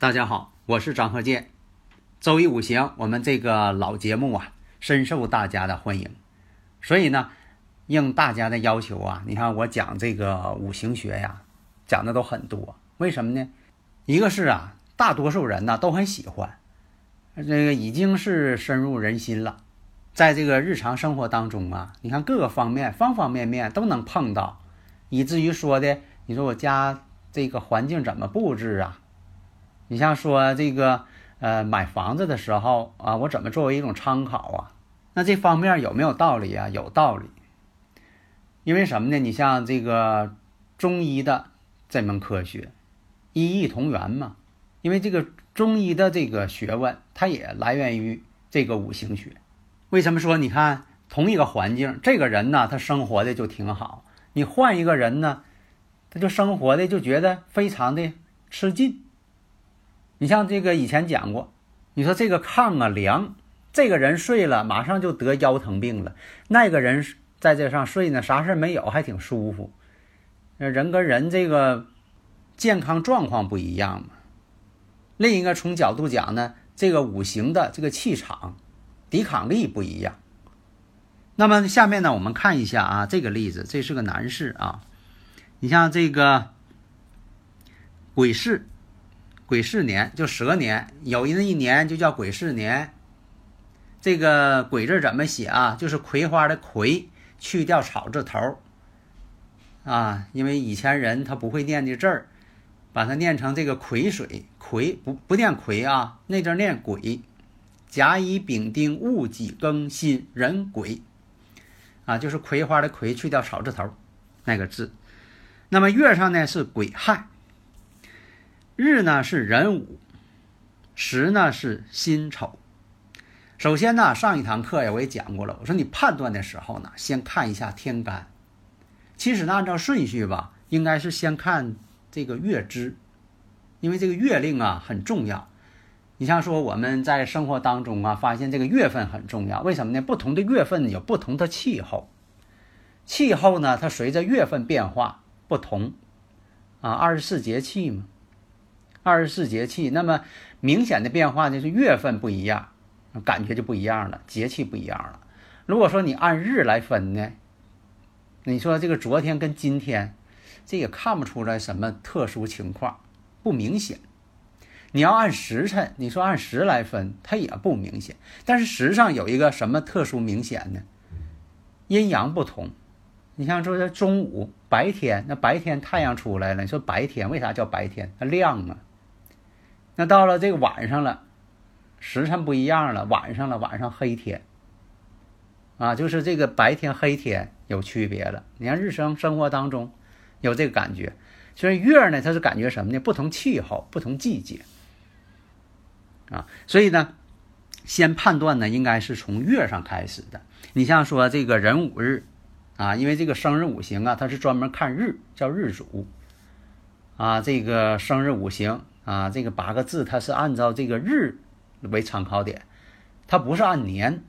大家好，我是张鹤剑。周一五行，我们这个老节目啊，深受大家的欢迎。所以呢，应大家的要求啊，你看我讲这个五行学呀，讲的都很多。为什么呢？一个是啊，大多数人呢都很喜欢，这个已经是深入人心了。在这个日常生活当中啊，你看各个方面、方方面面都能碰到，以至于说的，你说我家这个环境怎么布置啊？你像说这个，呃，买房子的时候啊，我怎么作为一种参考啊？那这方面有没有道理啊？有道理。因为什么呢？你像这个中医的这门科学，医异同源嘛。因为这个中医的这个学问，它也来源于这个五行学。为什么说你看同一个环境，这个人呢，他生活的就挺好，你换一个人呢，他就生活的就觉得非常的吃劲。你像这个以前讲过，你说这个炕啊凉，这个人睡了马上就得腰疼病了，那个人在这上睡呢，啥事没有，还挺舒服。人跟人这个健康状况不一样嘛。另一个从角度讲呢，这个五行的这个气场、抵抗力不一样。那么下面呢，我们看一下啊，这个例子，这是个男士啊，你像这个鬼市。癸巳年就蛇年，有那一年就叫癸巳年。这个“癸”字怎么写啊？就是葵花的“葵”，去掉草字头儿啊。因为以前人他不会念这字儿，把它念成这个癸水，癸不不念癸啊，那字念癸。甲乙丙丁戊己庚辛壬癸啊，就是葵花的“葵”，去掉草字头那个字。那么月上呢是癸亥。日呢是壬午，时呢是辛丑。首先呢，上一堂课呀我也讲过了，我说你判断的时候呢，先看一下天干。其实呢，按照顺序吧，应该是先看这个月支，因为这个月令啊很重要。你像说我们在生活当中啊，发现这个月份很重要，为什么呢？不同的月份有不同的气候，气候呢它随着月份变化不同啊，二十四节气嘛。二十四节气，那么明显的变化呢是月份不一样，感觉就不一样了，节气不一样了。如果说你按日来分呢，你说这个昨天跟今天，这也看不出来什么特殊情况，不明显。你要按时辰，你说按时来分，它也不明显。但是时上有一个什么特殊明显呢？阴阳不同。你像说这中午白天，那白天太阳出来了，你说白天为啥叫白天？它亮啊。那到了这个晚上了，时辰不一样了，晚上了，晚上黑天，啊，就是这个白天黑天有区别了。你看日生生活当中有这个感觉，所以月呢，它是感觉什么呢？不同气候，不同季节，啊，所以呢，先判断呢，应该是从月上开始的。你像说这个壬午日，啊，因为这个生日五行啊，它是专门看日，叫日主，啊，这个生日五行。啊，这个八个字它是按照这个日为参考点，它不是按年。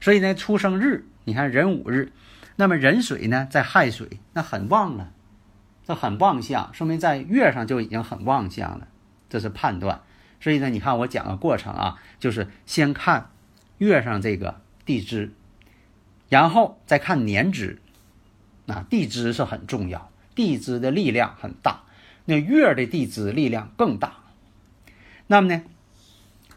所以呢，出生日你看壬午日，那么壬水呢在亥水，那很旺了，这很旺相，说明在月上就已经很旺相了，这是判断。所以呢，你看我讲个过程啊，就是先看月上这个地支，然后再看年支。啊，地支是很重要，地支的力量很大。那月的地支力量更大，那么呢，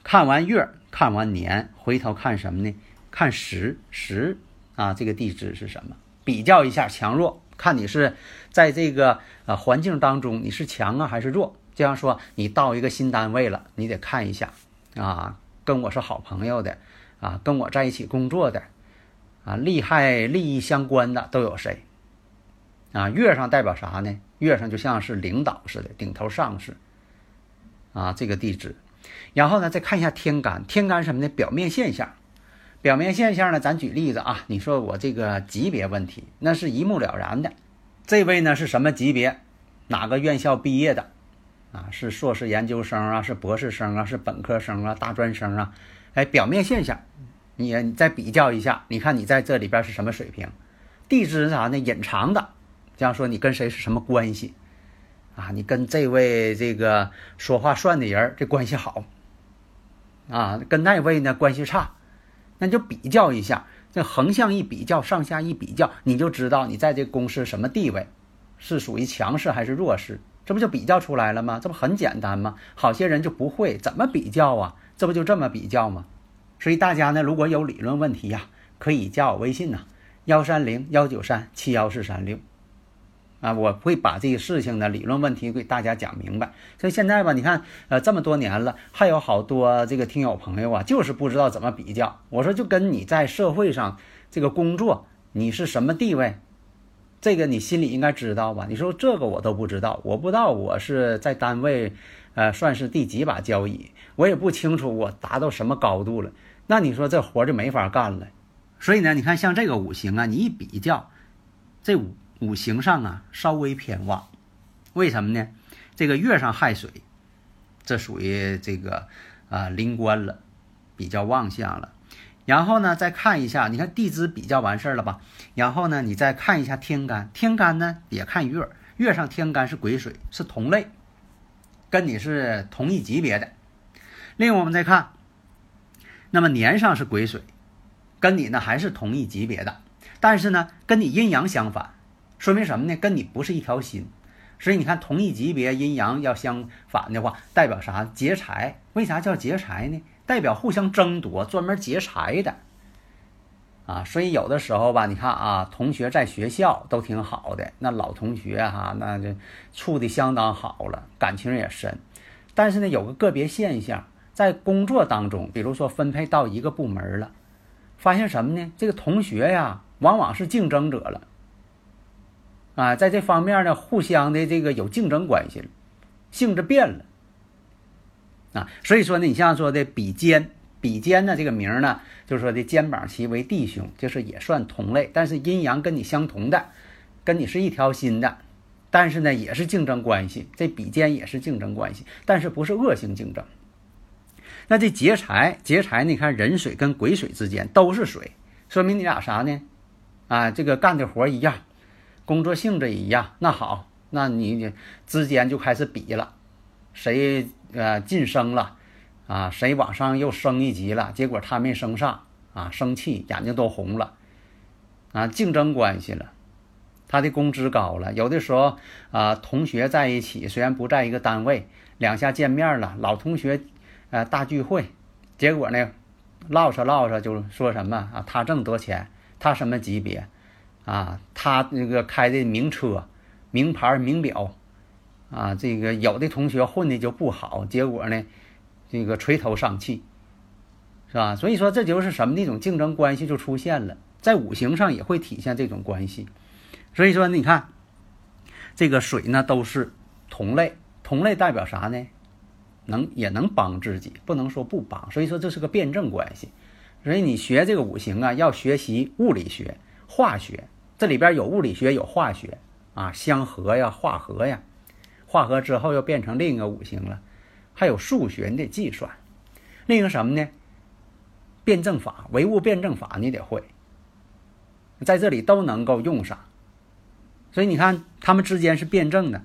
看完月，看完年，回头看什么呢？看时时啊，这个地支是什么？比较一下强弱，看你是在这个呃环境当中你是强啊还是弱？就像说你到一个新单位了，你得看一下啊，跟我是好朋友的啊，跟我在一起工作的啊，利害利益相关的都有谁？啊，月上代表啥呢？月上就像是领导似的，顶头上司啊，这个地支。然后呢，再看一下天干，天干什么呢？表面现象。表面现象呢，咱举例子啊，你说我这个级别问题，那是一目了然的。这位呢是什么级别？哪个院校毕业的？啊，是硕士研究生啊，是博士生啊，是本科生啊，大专生啊？哎，表面现象，你你再比较一下，你看你在这里边是什么水平？地支是啥呢？隐藏的，这样说你跟谁是什么关系？啊，你跟这位这个说话算的人这关系好，啊，跟那位呢关系差。那就比较一下，这横向一比较，上下一比较，你就知道你在这公司什么地位，是属于强势还是弱势，这不就比较出来了吗？这不很简单吗？好些人就不会怎么比较啊，这不就这么比较吗？所以大家呢，如果有理论问题呀，可以加我微信呐，幺三零幺九三七幺四三六。啊，我会把这个事情的理论问题给大家讲明白。所以现在吧，你看，呃，这么多年了，还有好多这个听友朋友啊，就是不知道怎么比较。我说，就跟你在社会上这个工作，你是什么地位，这个你心里应该知道吧？你说这个我都不知道，我不知道我是在单位，呃，算是第几把交椅，我也不清楚我达到什么高度了。那你说这活就没法干了。所以呢，你看像这个五行啊，你一比较，这五。五行上啊，稍微偏旺，为什么呢？这个月上亥水，这属于这个啊临官了，比较旺相了。然后呢，再看一下，你看地支比较完事儿了吧？然后呢，你再看一下天干，天干呢也看月，月上天干是癸水，是同类，跟你是同一级别的。另外我们再看，那么年上是癸水，跟你呢还是同一级别的，但是呢跟你阴阳相反。说明什么呢？跟你不是一条心，所以你看同一级别阴阳要相反的话，代表啥？劫财。为啥叫劫财呢？代表互相争夺，专门劫财的啊。所以有的时候吧，你看啊，同学在学校都挺好的，那老同学哈，那就处的相当好了，感情也深。但是呢，有个个别现象，在工作当中，比如说分配到一个部门了，发现什么呢？这个同学呀，往往是竞争者了。啊，在这方面呢，互相的这个有竞争关系了，性质变了。啊，所以说呢，你像说的比肩，比肩呢这个名呢，就是说的肩膀齐为弟兄，就是也算同类，但是阴阳跟你相同的，跟你是一条心的，但是呢也是竞争关系，这比肩也是竞争关系，但是不是恶性竞争。那这劫财，劫财，你看壬水跟癸水之间都是水，说明你俩啥呢？啊，这个干的活一样。工作性质一样，那好，那你之间就开始比了，谁呃晋升了，啊，谁往上又升一级了，结果他没升上，啊，生气，眼睛都红了，啊，竞争关系了，他的工资高了，有的时候啊，同学在一起，虽然不在一个单位，两下见面了，老同学，呃，大聚会，结果呢，唠着唠着就说什么啊，他挣多钱，他什么级别。啊，他那个开的名车、名牌、名表，啊，这个有的同学混的就不好，结果呢，这个垂头丧气，是吧？所以说这就是什么那种竞争关系就出现了，在五行上也会体现这种关系。所以说你看，这个水呢都是同类，同类代表啥呢？能也能帮自己，不能说不帮。所以说这是个辩证关系。所以你学这个五行啊，要学习物理学、化学。这里边有物理学，有化学，啊，相合呀，化合呀，化合之后又变成另一个五行了，还有数学你得计算，另一个什么呢？辩证法，唯物辩证法你得会，在这里都能够用上，所以你看他们之间是辩证的，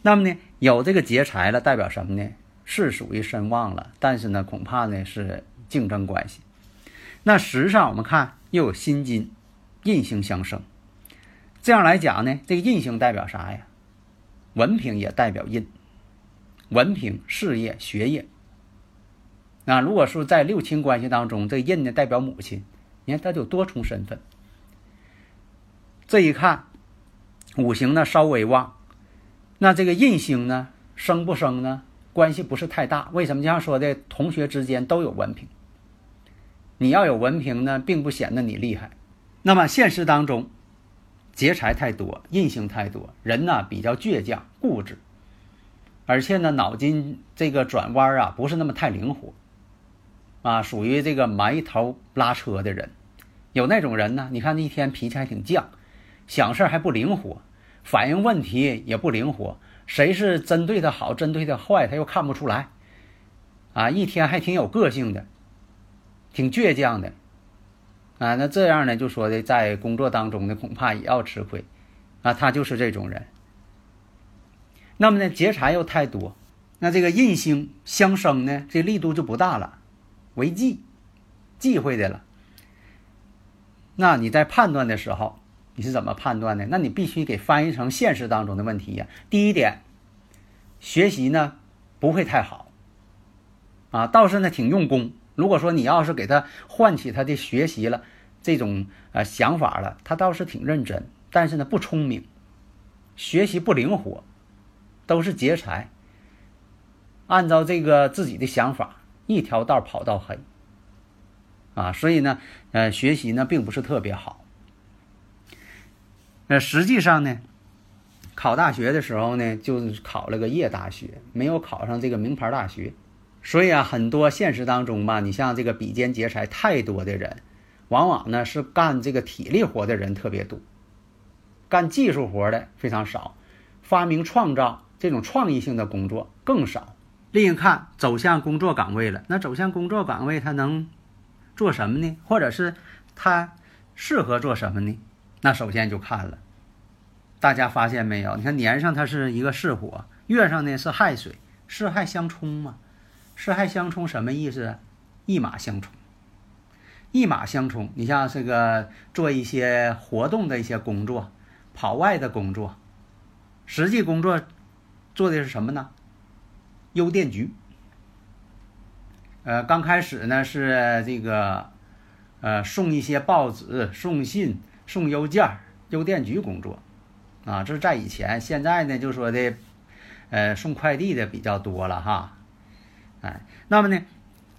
那么呢，有这个劫财了，代表什么呢？是属于身旺了，但是呢，恐怕呢是竞争关系。那实际上我们看又有辛金。印星相生，这样来讲呢，这个印星代表啥呀？文凭也代表印，文凭、事业、学业。那如果说在六亲关系当中，这印呢代表母亲，你看它就多重身份。这一看，五行呢稍微旺，那这个印星呢生不生呢？关系不是太大。为什么这样说的？同学之间都有文凭，你要有文凭呢，并不显得你厉害。那么现实当中，劫财太多，印星太多，人呢比较倔强、固执，而且呢脑筋这个转弯啊不是那么太灵活，啊，属于这个埋头拉车的人。有那种人呢，你看那一天脾气还挺犟，想事还不灵活，反应问题也不灵活。谁是针对他好，针对他坏，他又看不出来，啊，一天还挺有个性的，挺倔强的，啊，那这样呢，就说的在工作当中呢，恐怕也要吃亏，啊，他就是这种人。那么呢，劫财又太多，那这个印星相生呢，这力度就不大了，为忌，忌讳的了。那你在判断的时候。你是怎么判断的？那你必须给翻译成现实当中的问题呀。第一点，学习呢不会太好，啊，倒是呢挺用功。如果说你要是给他唤起他的学习了这种呃想法了，他倒是挺认真，但是呢不聪明，学习不灵活，都是劫财。按照这个自己的想法，一条道跑到黑，啊，所以呢，呃，学习呢并不是特别好。那实际上呢，考大学的时候呢，就是考了个夜大学，没有考上这个名牌大学。所以啊，很多现实当中吧，你像这个比肩劫财太多的人，往往呢是干这个体力活的人特别多，干技术活的非常少，发明创造这种创意性的工作更少。另一看，走向工作岗位了，那走向工作岗位，他能做什么呢？或者是他适合做什么呢？那首先就看了，大家发现没有？你看年上它是一个巳火，月上呢是亥水，巳亥相冲嘛。巳亥相冲什么意思？一马相冲。一马相冲，你像这个做一些活动的一些工作，跑外的工作，实际工作做的是什么呢？邮电局。呃，刚开始呢是这个，呃，送一些报纸，送信。送邮件，邮电局工作，啊，这是在以前。现在呢，就说的，呃，送快递的比较多了哈，哎，那么呢，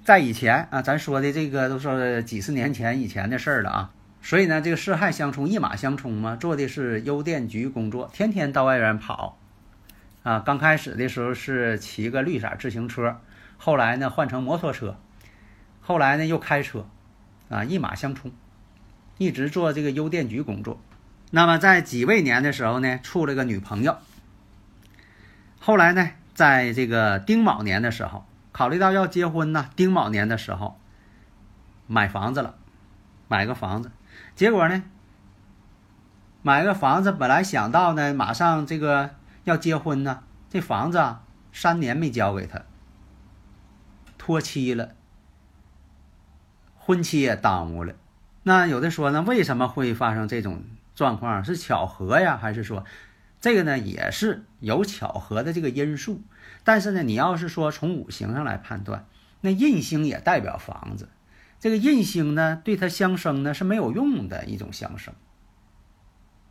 在以前啊，咱说的这个都是几十年前以前的事儿了啊。所以呢，这个四害相冲，一马相冲嘛，做的是邮电局工作，天天到外边跑，啊，刚开始的时候是骑个绿色自行车，后来呢换成摩托车，后来呢又开车，啊，一马相冲。一直做这个邮电局工作，那么在己未年的时候呢，处了个女朋友。后来呢，在这个丁卯年的时候，考虑到要结婚呢，丁卯年的时候买房子了，买个房子，结果呢，买个房子本来想到呢，马上这个要结婚呢，这房子啊三年没交给他，拖期了，婚期也耽误了。那有的说呢，为什么会发生这种状况？是巧合呀，还是说这个呢也是有巧合的这个因素？但是呢，你要是说从五行上来判断，那印星也代表房子，这个印星呢对它相生呢是没有用的一种相生，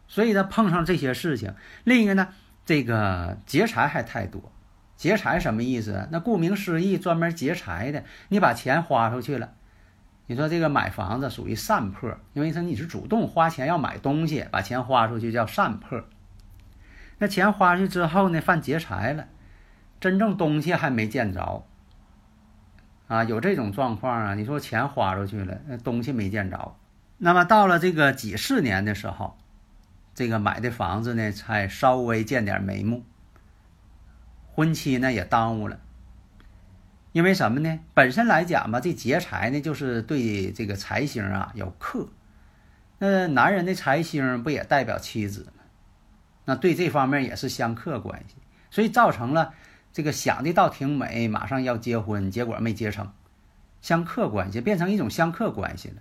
所以呢碰上这些事情，另一个呢这个劫财还太多，劫财什么意思？那顾名思义，专门劫财的，你把钱花出去了。你说这个买房子属于散破，因为说你是主动花钱要买东西，把钱花出去叫散破。那钱花出去之后呢，犯劫财了，真正东西还没见着啊，有这种状况啊。你说钱花出去了，那东西没见着，那么到了这个几四年的时候，这个买的房子呢才稍微见点眉目，婚期呢也耽误了。因为什么呢？本身来讲吧，这劫财呢，就是对这个财星啊有克。那男人的财星不也代表妻子吗？那对这方面也是相克关系，所以造成了这个想的倒挺美，马上要结婚，结果没结成，相克关系变成一种相克关系了。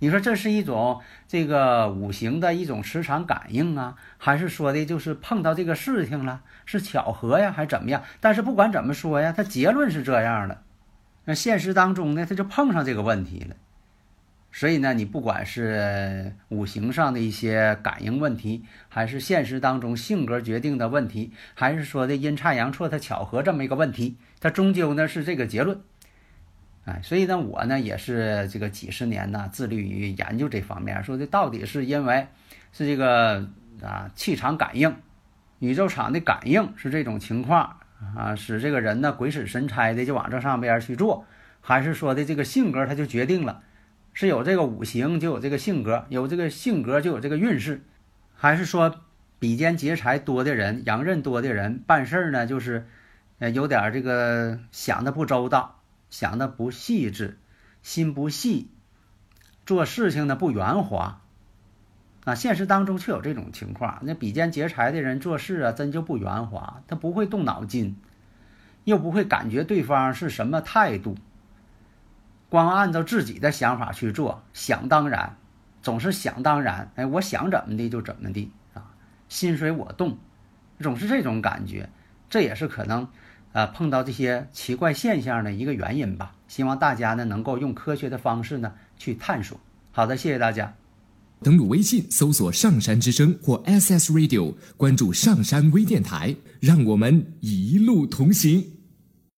你说这是一种这个五行的一种磁场感应啊，还是说的就是碰到这个事情了，是巧合呀，还是怎么样？但是不管怎么说呀，他结论是这样的。那现实当中呢，他就碰上这个问题了，所以呢，你不管是五行上的一些感应问题，还是现实当中性格决定的问题，还是说的阴差阳错它巧合这么一个问题，它终究呢是这个结论。哎，所以呢，我呢也是这个几十年呢，致力于研究这方面，说的到底是因为是这个啊气场感应、宇宙场的感应是这种情况啊，使这个人呢鬼使神差的就往这上边去做，还是说的这个性格他就决定了，是有这个五行就有这个性格，有这个性格就有这个运势，还是说比肩劫财多的人、阳刃多的人办事儿呢，就是呃有点这个想的不周到。想的不细致，心不细，做事情呢不圆滑，啊，现实当中却有这种情况。那比肩劫财的人做事啊，真就不圆滑，他不会动脑筋，又不会感觉对方是什么态度，光按照自己的想法去做，想当然，总是想当然。哎，我想怎么的就怎么的啊，心随我动，总是这种感觉，这也是可能。呃，碰到这些奇怪现象的一个原因吧。希望大家呢能够用科学的方式呢去探索。好的，谢谢大家。登录微信搜索“上山之声”或 SS Radio，关注上山微电台，让我们一路同行。